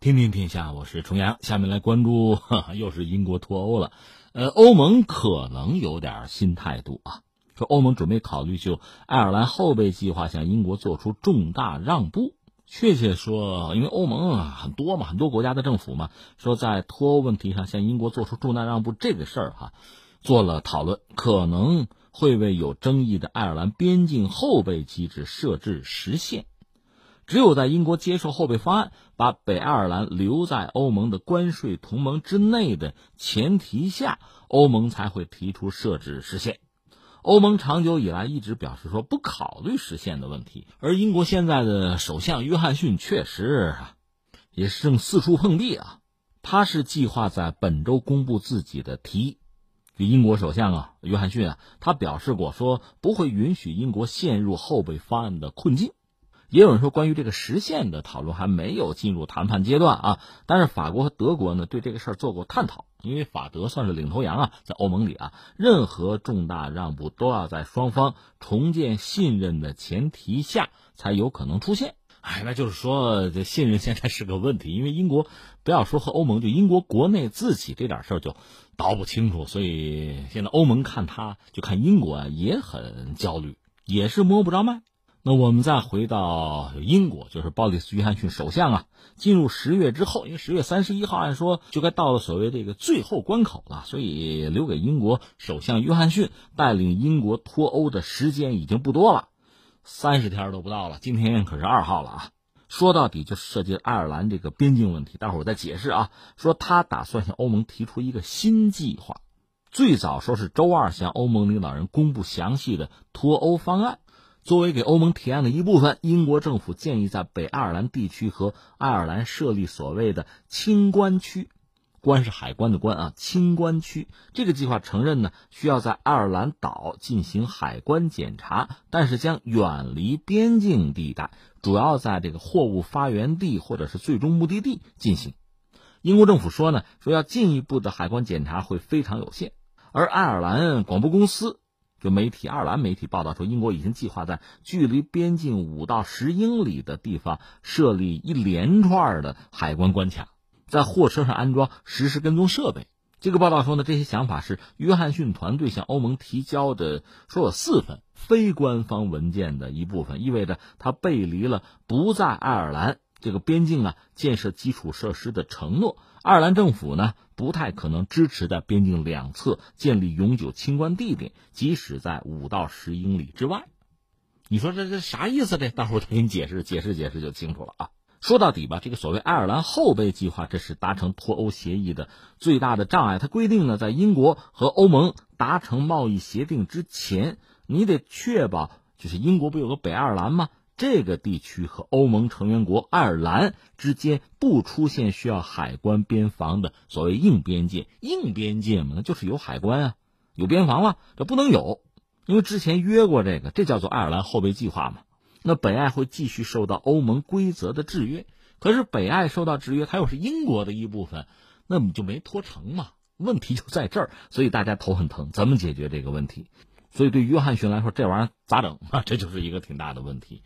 听听天下，我是重阳。下面来关注，又是英国脱欧了。呃，欧盟可能有点新态度啊，说欧盟准备考虑就爱尔兰后备计划向英国做出重大让步。确切说，因为欧盟啊很多嘛，很多国家的政府嘛，说在脱欧问题上向英国做出重大让步这个事儿哈，做了讨论，可能会为有争议的爱尔兰边境后备机制设置时限。只有在英国接受后备方案，把北爱尔兰留在欧盟的关税同盟之内的前提下，欧盟才会提出设置时限。欧盟长久以来一直表示说不考虑实现的问题，而英国现在的首相约翰逊确实也是正四处碰壁啊。他是计划在本周公布自己的提议。就英国首相啊，约翰逊啊，他表示过说不会允许英国陷入后备方案的困境。也有人说，关于这个实现的讨论还没有进入谈判阶段啊。但是法国和德国呢，对这个事儿做过探讨，因为法德算是领头羊啊，在欧盟里啊，任何重大让步都要在双方重建信任的前提下才有可能出现。哎，那就是说，这信任现在是个问题，因为英国不要说和欧盟，就英国国内自己这点事儿就倒不清楚，所以现在欧盟看他就看英国啊，也很焦虑，也是摸不着脉。那我们再回到英国，就是鲍里斯·约翰逊首相啊，进入十月之后，因为十月三十一号按说就该到了所谓这个最后关口了，所以留给英国首相约翰逊带领英国脱欧的时间已经不多了，三十天都不到了。今天可是二号了啊！说到底就涉及爱尔兰这个边境问题，待会儿我再解释啊。说他打算向欧盟提出一个新计划，最早说是周二向欧盟领导人公布详细的脱欧方案。作为给欧盟提案的一部分，英国政府建议在北爱尔兰地区和爱尔兰设立所谓的清关区，关是海关的关啊，清关区。这个计划承认呢，需要在爱尔兰岛进行海关检查，但是将远离边境地带，主要在这个货物发源地或者是最终目的地进行。英国政府说呢，说要进一步的海关检查会非常有限，而爱尔兰广播公司。就媒体爱尔兰媒体报道说，英国已经计划在距离边境五到十英里的地方设立一连串的海关关卡，在货车上安装实时跟踪设备。这个报道说呢，这些想法是约翰逊团队向欧盟提交的说有四份非官方文件的一部分，意味着他背离了不在爱尔兰这个边境啊建设基础设施的承诺。爱尔兰政府呢？不太可能支持在边境两侧建立永久清关地点，即使在五到十英里之外。你说这这啥意思？这待会儿再给你解释解释解释就清楚了啊。说到底吧，这个所谓爱尔兰后备计划，这是达成脱欧协议的最大的障碍。它规定呢，在英国和欧盟达成贸易协定之前，你得确保，就是英国不有个北爱尔兰吗？这个地区和欧盟成员国爱尔兰之间不出现需要海关边防的所谓硬边界，硬边界嘛，那就是有海关啊，有边防啊，这不能有，因为之前约过这个，这叫做爱尔兰后备计划嘛。那北爱会继续受到欧盟规则的制约，可是北爱受到制约，它又是英国的一部分，那你就没脱成嘛？问题就在这儿，所以大家头很疼，怎么解决这个问题？所以对约翰逊来说，这玩意儿咋整 啊？这就是一个挺大的问题。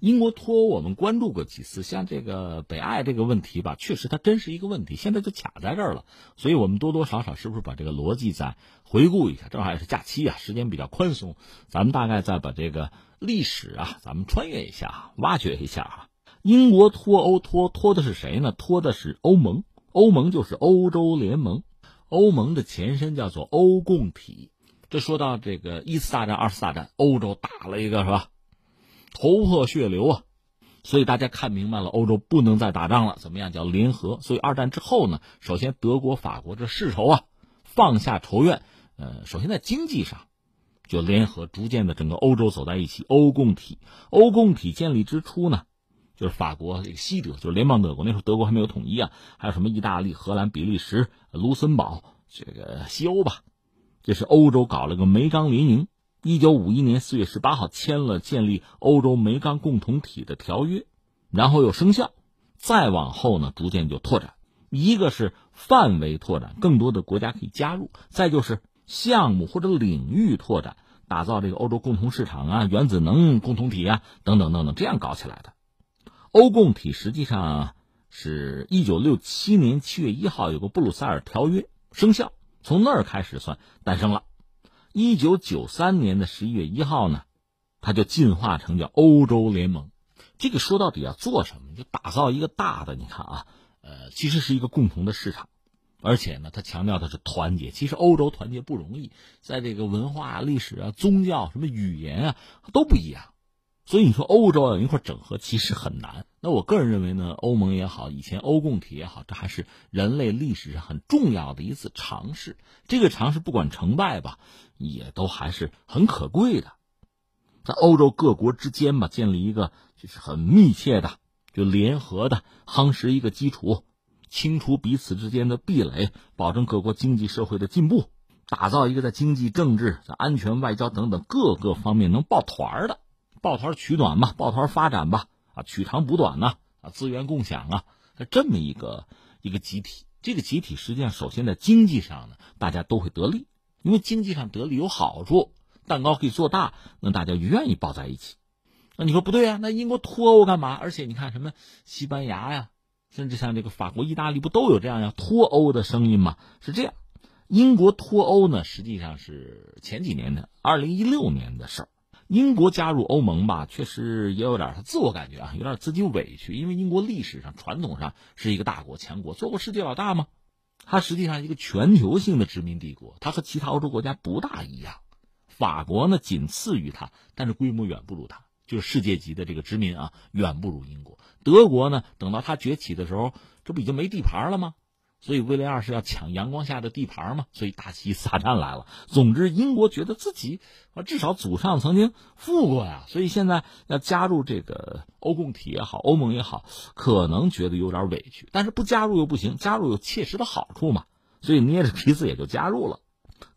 英国脱欧我们关注过几次，像这个北爱这个问题吧，确实它真是一个问题，现在就卡在这儿了。所以我们多多少少是不是把这个逻辑再回顾一下？正好也是假期啊，时间比较宽松，咱们大概再把这个历史啊，咱们穿越一下，挖掘一下啊。英国脱欧脱脱的是谁呢？脱的是欧盟，欧盟就是欧洲联盟，欧盟的前身叫做欧共体。这说到这个一次大战、二次大战，欧洲打了一个是吧？头破血流啊！所以大家看明白了，欧洲不能再打仗了，怎么样？叫联合。所以二战之后呢，首先德国、法国这世仇啊，放下仇怨，呃，首先在经济上就联合，逐渐的整个欧洲走在一起。欧共体，欧共体建立之初呢，就是法国这个西德，就是联邦德国，那时候德国还没有统一啊，还有什么意大利、荷兰、比利时、卢森堡，这个西欧吧。这是欧洲搞了个煤钢联营，一九五一年四月十八号签了建立欧洲煤钢共同体的条约，然后又生效。再往后呢，逐渐就拓展，一个是范围拓展，更多的国家可以加入；再就是项目或者领域拓展，打造这个欧洲共同市场啊、原子能共同体啊等等等等，这样搞起来的。欧共体实际上是一九六七年七月一号有个布鲁塞尔条约生效，从那儿开始算诞生了。一九九三年的十一月一号呢，它就进化成叫欧洲联盟。这个说到底要做什么？就打造一个大的，你看啊，呃，其实是一个共同的市场，而且呢，他强调的是团结。其实欧洲团结不容易，在这个文化、历史啊、宗教、什么语言啊都不一样。所以你说欧洲要一块整合，其实很难。那我个人认为呢，欧盟也好，以前欧共体也好，这还是人类历史上很重要的一次尝试。这个尝试不管成败吧，也都还是很可贵的。在欧洲各国之间吧，建立一个就是很密切的、就联合的夯实一个基础，清除彼此之间的壁垒，保证各国经济社会的进步，打造一个在经济、政治、在安全、外交等等各个方面能抱团的。抱团取暖嘛，抱团发展吧，啊，取长补短呐，啊，资源共享啊，这么一个一个集体。这个集体实际上，首先在经济上呢，大家都会得利，因为经济上得利有好处，蛋糕可以做大，那大家愿意抱在一起。那你说不对啊？那英国脱欧干嘛？而且你看什么西班牙呀，甚至像这个法国、意大利，不都有这样要脱欧的声音吗？是这样，英国脱欧呢，实际上是前几年的，二零一六年的事儿。英国加入欧盟吧，确实也有点他自我感觉啊，有点自己委屈。因为英国历史上、传统上是一个大国、强国，做过世界老大吗？它实际上一个全球性的殖民帝国，它和其他欧洲国家不大一样。法国呢，仅次于它，但是规模远不如它，就是世界级的这个殖民啊，远不如英国。德国呢，等到它崛起的时候，这不已经没地盘了吗？所以威廉二世要抢阳光下的地盘嘛，所以大旗撒旦来了。总之，英国觉得自己啊，至少祖上曾经富过呀，所以现在要加入这个欧共体也好，欧盟也好，可能觉得有点委屈。但是不加入又不行，加入有切实的好处嘛，所以捏着鼻子也就加入了。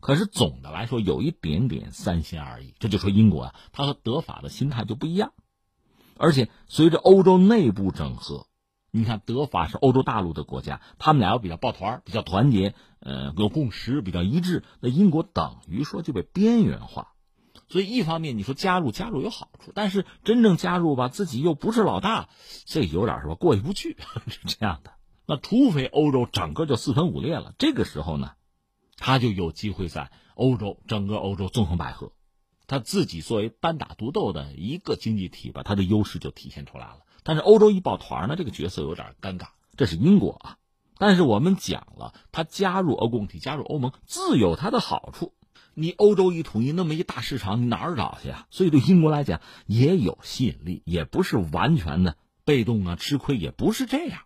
可是总的来说，有一点点三心二意。这就说英国啊，它和德法的心态就不一样，而且随着欧洲内部整合。你看，德法是欧洲大陆的国家，他们俩又比较抱团，比较团结，呃，有共识，比较一致。那英国等于说就被边缘化，所以一方面你说加入加入有好处，但是真正加入吧，自己又不是老大，这有点是吧过意不去，是这样的。那除非欧洲整个就四分五裂了，这个时候呢，他就有机会在欧洲整个欧洲纵横捭阖，他自己作为单打独斗的一个经济体吧，他的优势就体现出来了。但是欧洲一抱团呢，这个角色有点尴尬。这是英国啊，但是我们讲了，他加入欧共体、加入欧盟自有它的好处。你欧洲一统一，那么一大市场，你哪儿找去啊？所以对英国来讲也有吸引力，也不是完全的被动啊，吃亏也不是这样。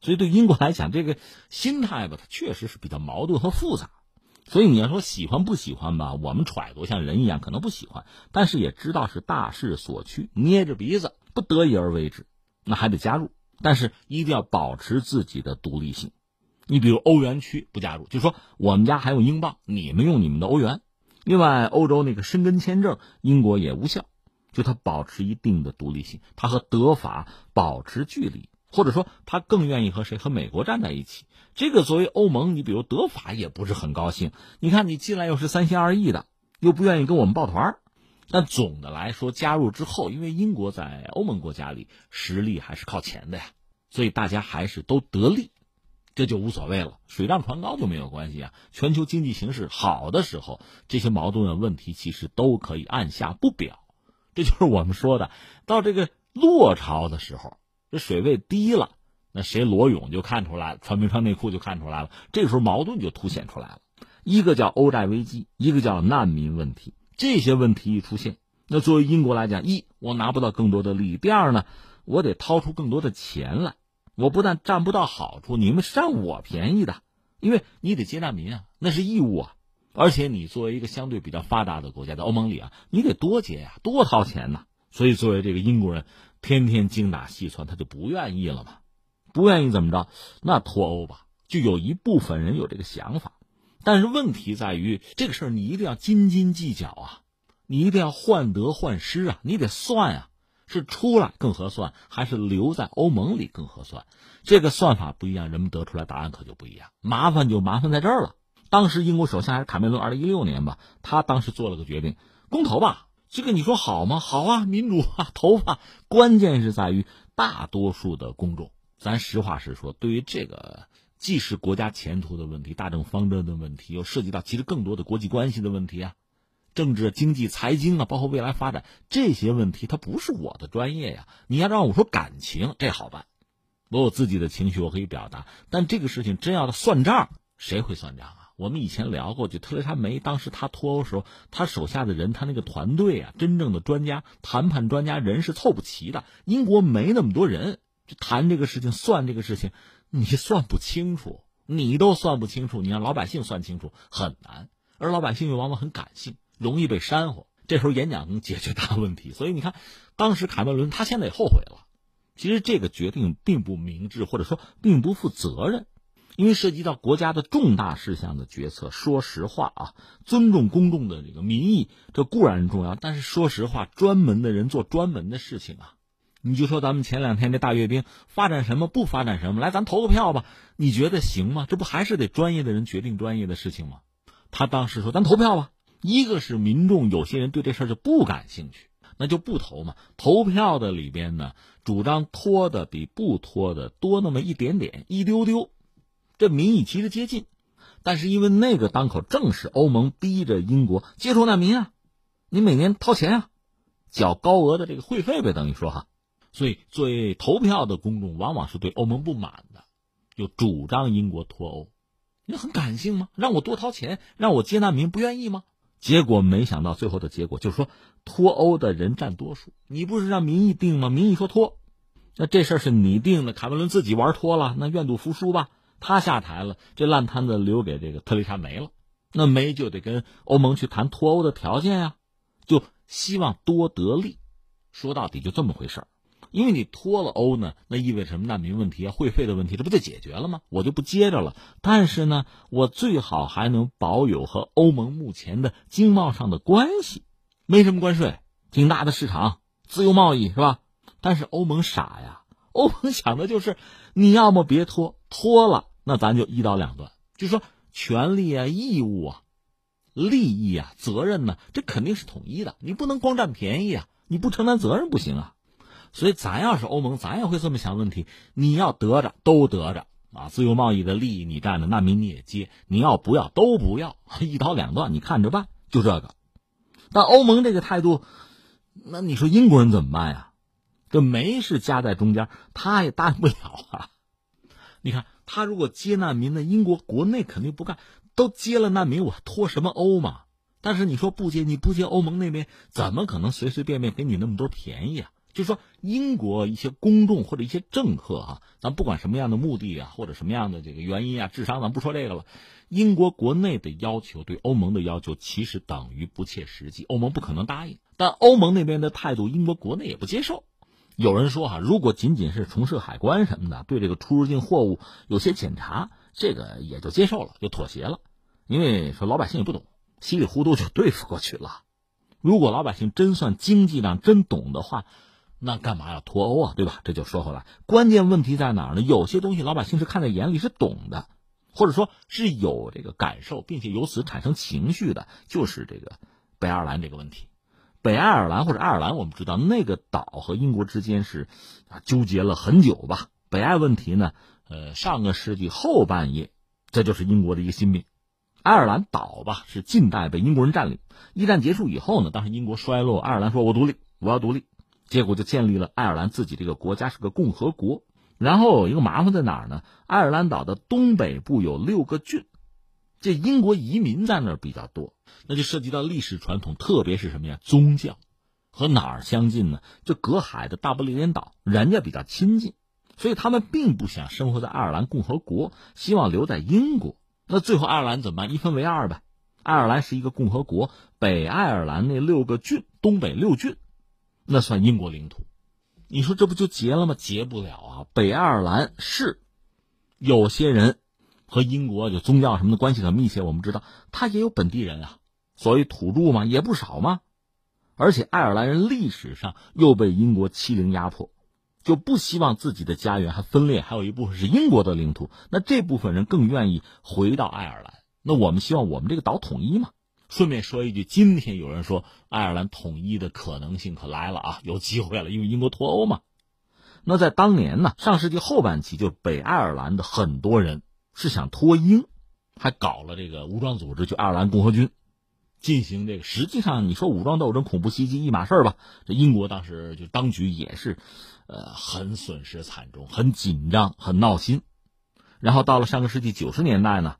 所以对英国来讲，这个心态吧，它确实是比较矛盾和复杂。所以你要说喜欢不喜欢吧，我们揣度像人一样，可能不喜欢，但是也知道是大势所趋，捏着鼻子不得已而为之。那还得加入，但是一定要保持自己的独立性。你比如欧元区不加入，就说我们家还有英镑，你们用你们的欧元。另外，欧洲那个申根签证，英国也无效，就它保持一定的独立性，它和德法保持距离，或者说它更愿意和谁和美国站在一起。这个作为欧盟，你比如德法也不是很高兴。你看你进来又是三心二意的，又不愿意跟我们抱团但总的来说，加入之后，因为英国在欧盟国家里实力还是靠前的呀，所以大家还是都得利，这就无所谓了。水涨船高就没有关系啊。全球经济形势好的时候，这些矛盾的问题其实都可以按下不表。这就是我们说的，到这个落潮的时候，这水位低了，那谁裸泳就看出来了，穿没穿内裤就看出来了。这时候矛盾就凸显出来了，一个叫欧债危机，一个叫难民问题。这些问题一出现，那作为英国来讲，一我拿不到更多的利益；第二呢，我得掏出更多的钱来。我不但占不到好处，你们占我便宜的，因为你得接难民啊，那是义务啊。而且你作为一个相对比较发达的国家，在欧盟里啊，你得多接呀，多掏钱呐。所以作为这个英国人，天天精打细算，他就不愿意了嘛。不愿意怎么着？那脱欧吧，就有一部分人有这个想法。但是问题在于，这个事儿你一定要斤斤计较啊，你一定要患得患失啊，你得算啊，是出来更合算，还是留在欧盟里更合算？这个算法不一样，人们得出来答案可就不一样。麻烦就麻烦在这儿了。当时英国首相还是卡梅伦，二零一六年吧，他当时做了个决定，公投吧。这个你说好吗？好啊，民主啊，投吧。关键是在于大多数的公众。咱实话实说，对于这个既是国家前途的问题、大政方针的问题，又涉及到其实更多的国际关系的问题啊，政治、经济、财经啊，包括未来发展这些问题，它不是我的专业呀。你要让我说感情，这好办，我有自己的情绪，我可以表达。但这个事情真要算账，谁会算账啊？我们以前聊过，就特蕾莎梅当时她脱欧时候，她手下的人，她那个团队啊，真正的专家、谈判专家人是凑不齐的。英国没那么多人，就谈这个事情、算这个事情，你算不清楚，你都算不清楚，你让老百姓算清楚很难。而老百姓又往往很感性，容易被煽乎。这时候演讲能解决大问题，所以你看，当时卡梅伦他现在也后悔了。其实这个决定并不明智，或者说并不负责任。因为涉及到国家的重大事项的决策，说实话啊，尊重公众的这个民意，这固然重要。但是说实话，专门的人做专门的事情啊。你就说咱们前两天这大阅兵发展什么，不发展什么，来咱投个票吧，你觉得行吗？这不还是得专业的人决定专业的事情吗？他当时说咱投票吧，一个是民众有些人对这事儿就不感兴趣，那就不投嘛。投票的里边呢，主张拖的比不拖的多那么一点点，一丢丢。这民意其实接近，但是因为那个当口正是欧盟逼着英国接收难民啊，你每年掏钱啊，缴高额的这个会费呗，等于说哈，所以作为投票的公众往往是对欧盟不满的，就主张英国脱欧。你很感性吗？让我多掏钱，让我接难民，不愿意吗？结果没想到最后的结果就是说脱欧的人占多数。你不是让民意定吗？民意说脱，那这事儿是你定的，卡梅伦自己玩脱了，那愿赌服输吧。他下台了，这烂摊子留给这个特蕾莎梅了，那梅就得跟欧盟去谈脱欧的条件呀，就希望多得利。说到底就这么回事儿，因为你脱了欧呢，那意味着什么？难民问题啊，会费的问题，这不就解决了吗？我就不接着了。但是呢，我最好还能保有和欧盟目前的经贸上的关系，没什么关税，挺大的市场，自由贸易是吧？但是欧盟傻呀，欧盟想的就是你要么别脱，脱了。那咱就一刀两断，就说权利啊、义务啊、利益啊、责任呢，这肯定是统一的。你不能光占便宜啊，你不承担责任不行啊。所以咱要是欧盟，咱也会这么想问题：你要得着都得着啊，自由贸易的利益你占着，难民你也接；你要不要都不要，一刀两断，你看着办。就这个。但欧盟这个态度，那你说英国人怎么办呀？这煤是夹在中间，他也答应不了啊。你看。他如果接难民那？英国国内肯定不干，都接了难民，我脱什么欧嘛？但是你说不接，你不接，欧盟那边怎么可能随随便便给你那么多便宜啊？就说英国一些公众或者一些政客哈，咱不管什么样的目的啊，或者什么样的这个原因啊，智商咱不说这个了。英国国内的要求对欧盟的要求其实等于不切实际，欧盟不可能答应。但欧盟那边的态度，英国国内也不接受。有人说哈，如果仅仅是重设海关什么的，对这个出入境货物有些检查，这个也就接受了，就妥协了。因为说老百姓也不懂，稀里糊涂就对付过去了。如果老百姓真算经济上真懂的话，那干嘛要脱欧啊？对吧？这就说回来，关键问题在哪儿呢？有些东西老百姓是看在眼里，是懂的，或者说是有这个感受，并且由此产生情绪的，就是这个北爱尔兰这个问题。北爱尔兰或者爱尔兰，我们知道那个岛和英国之间是啊纠结了很久吧。北爱问题呢，呃，上个世纪后半叶，这就是英国的一个心病。爱尔兰岛吧是近代被英国人占领，一战结束以后呢，当时英国衰落，爱尔兰说我独立，我要独立，结果就建立了爱尔兰自己这个国家是个共和国。然后有一个麻烦在哪儿呢？爱尔兰岛的东北部有六个郡。这英国移民在那儿比较多，那就涉及到历史传统，特别是什么呀？宗教和哪儿相近呢？就隔海的大不列颠岛，人家比较亲近，所以他们并不想生活在爱尔兰共和国，希望留在英国。那最后爱尔兰怎么办？一分为二呗。爱尔兰是一个共和国，北爱尔兰那六个郡，东北六郡，那算英国领土。你说这不就结了吗？结不了啊！北爱尔兰是有些人。和英国就宗教什么的关系很密切，我们知道他也有本地人啊，所谓土著嘛，也不少嘛。而且爱尔兰人历史上又被英国欺凌压迫，就不希望自己的家园还分裂，还有一部分是英国的领土。那这部分人更愿意回到爱尔兰。那我们希望我们这个岛统一嘛。顺便说一句，今天有人说爱尔兰统一的可能性可来了啊，有机会了，因为英国脱欧嘛。那在当年呢，上世纪后半期，就北爱尔兰的很多人是想脱英，还搞了这个武装组织，就爱尔兰共和军，进行这个。实际上，你说武装斗争、恐怖袭击一码事儿吧？这英国当时就当局也是，呃，很损失惨重，很紧张，很闹心。然后到了上个世纪九十年代呢，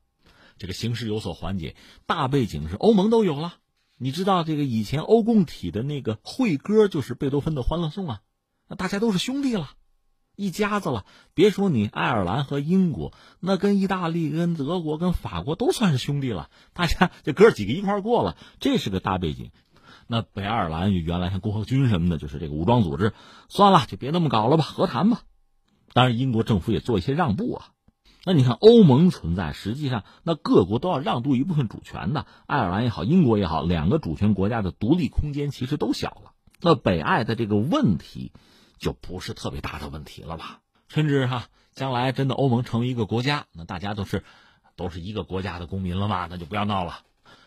这个形势有所缓解，大背景是欧盟都有了。你知道这个以前欧共体的那个会歌就是贝多芬的《欢乐颂》啊，那大家都是兄弟了，一家子了。别说你爱尔兰和英国，那跟意大利、跟德国、跟法国都算是兄弟了。大家这哥几个一块过了，这是个大背景。那北爱尔兰原来像共和军什么的，就是这个武装组织，算了，就别那么搞了吧，和谈吧。当然，英国政府也做一些让步啊。那你看，欧盟存在，实际上那各国都要让渡一部分主权的。爱尔兰也好，英国也好，两个主权国家的独立空间其实都小了。那北爱的这个问题，就不是特别大的问题了吧？甚至哈，将来真的欧盟成为一个国家，那大家都是都是一个国家的公民了嘛？那就不要闹了。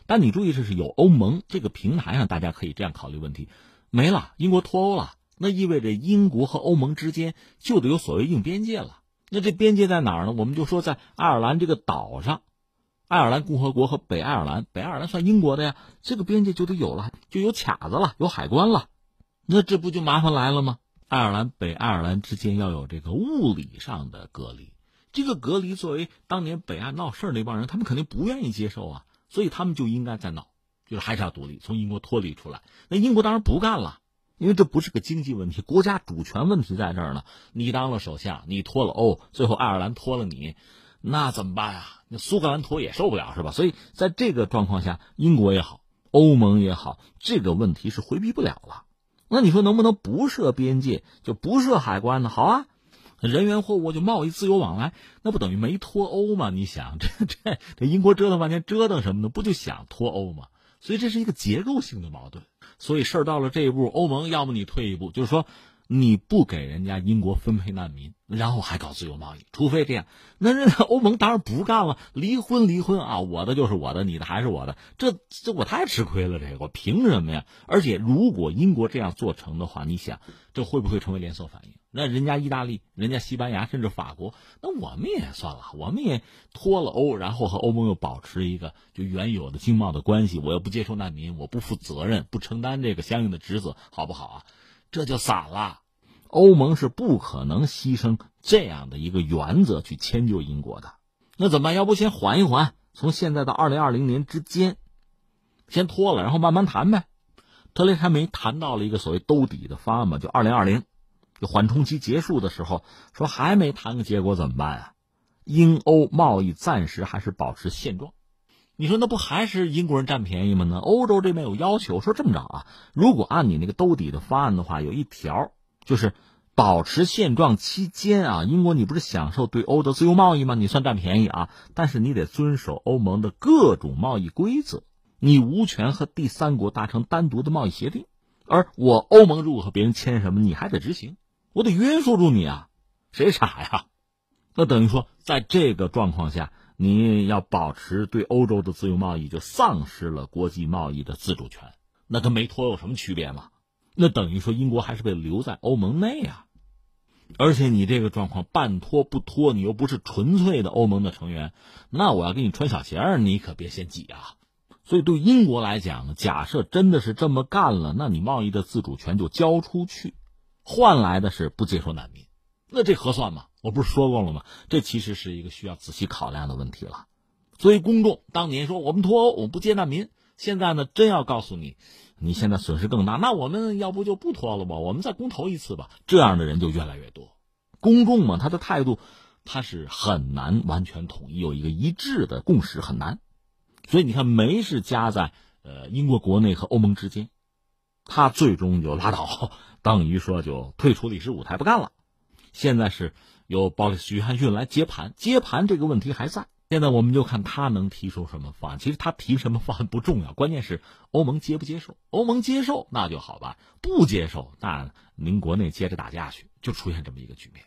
但你注意，这是有欧盟这个平台上，大家可以这样考虑问题：没了，英国脱欧了，那意味着英国和欧盟之间就得有所谓硬边界了。那这边界在哪儿呢？我们就说在爱尔兰这个岛上，爱尔兰共和国和北爱尔兰，北爱尔兰算英国的呀，这个边界就得有了，就有卡子了，有海关了，那这不就麻烦来了吗？爱尔兰北爱尔兰之间要有这个物理上的隔离，这个隔离作为当年北岸闹事儿那帮人，他们肯定不愿意接受啊，所以他们就应该在闹，就是还是要独立，从英国脱离出来。那英国当然不干了。因为这不是个经济问题，国家主权问题在这儿呢。你当了首相，你脱了欧，最后爱尔兰脱了你，那怎么办呀？那苏格兰脱也受不了，是吧？所以在这个状况下，英国也好，欧盟也好，这个问题是回避不了了。那你说能不能不设边界，就不设海关呢？好啊，人员货物就贸易自由往来，那不等于没脱欧吗？你想，这这这英国折腾半天，折腾什么呢？不就想脱欧吗？所以这是一个结构性的矛盾。所以事儿到了这一步，欧盟要么你退一步，就是说你不给人家英国分配难民，然后还搞自由贸易，除非这样，那人欧盟当然不干了，离婚离婚啊，我的就是我的，你的还是我的，这这我太吃亏了，这个我凭什么呀？而且如果英国这样做成的话，你想这会不会成为连锁反应？那人家意大利、人家西班牙甚至法国，那我们也算了，我们也脱了欧，然后和欧盟又保持一个就原有的经贸的关系，我又不接受难民，我不负责任，不承担这个相应的职责，好不好啊？这就散了。欧盟是不可能牺牲这样的一个原则去迁就英国的。那怎么办？要不先缓一缓，从现在到二零二零年之间，先拖了，然后慢慢谈呗。特雷莎梅谈到了一个所谓兜底的方案嘛，就二零二零。就缓冲期结束的时候，说还没谈个结果怎么办啊？英欧贸易暂时还是保持现状。你说那不还是英国人占便宜吗？呢？欧洲这边有要求，说这么着啊，如果按你那个兜底的方案的话，有一条就是保持现状期间啊，英国你不是享受对欧的自由贸易吗？你算占便宜啊，但是你得遵守欧盟的各种贸易规则，你无权和第三国达成单独的贸易协定。而我欧盟如果和别人签什么，你还得执行。我得约束住你啊，谁傻呀？那等于说，在这个状况下，你要保持对欧洲的自由贸易，就丧失了国际贸易的自主权。那跟没脱有什么区别吗？那等于说，英国还是被留在欧盟内啊。而且你这个状况半脱不脱，你又不是纯粹的欧盟的成员，那我要给你穿小鞋儿，你可别嫌挤啊。所以对英国来讲，假设真的是这么干了，那你贸易的自主权就交出去。换来的是不接受难民，那这合算吗？我不是说过了吗？这其实是一个需要仔细考量的问题了。所以公众当年说我们脱欧，我们不接难民，现在呢，真要告诉你，你现在损失更大，那我们要不就不脱了吧？我们再公投一次吧。这样的人就越来越多。公众嘛，他的态度他是很难完全统一，有一个一致的共识很难。所以你看，梅是夹在呃英国国内和欧盟之间，他最终就拉倒。等于说就退出历史舞台不干了，现在是由鲍里斯·约翰逊来接盘，接盘这个问题还在。现在我们就看他能提出什么方案。其实他提什么方案不重要，关键是欧盟接不接受。欧盟接受那就好办，不接受那您国内接着打架去，就出现这么一个局面。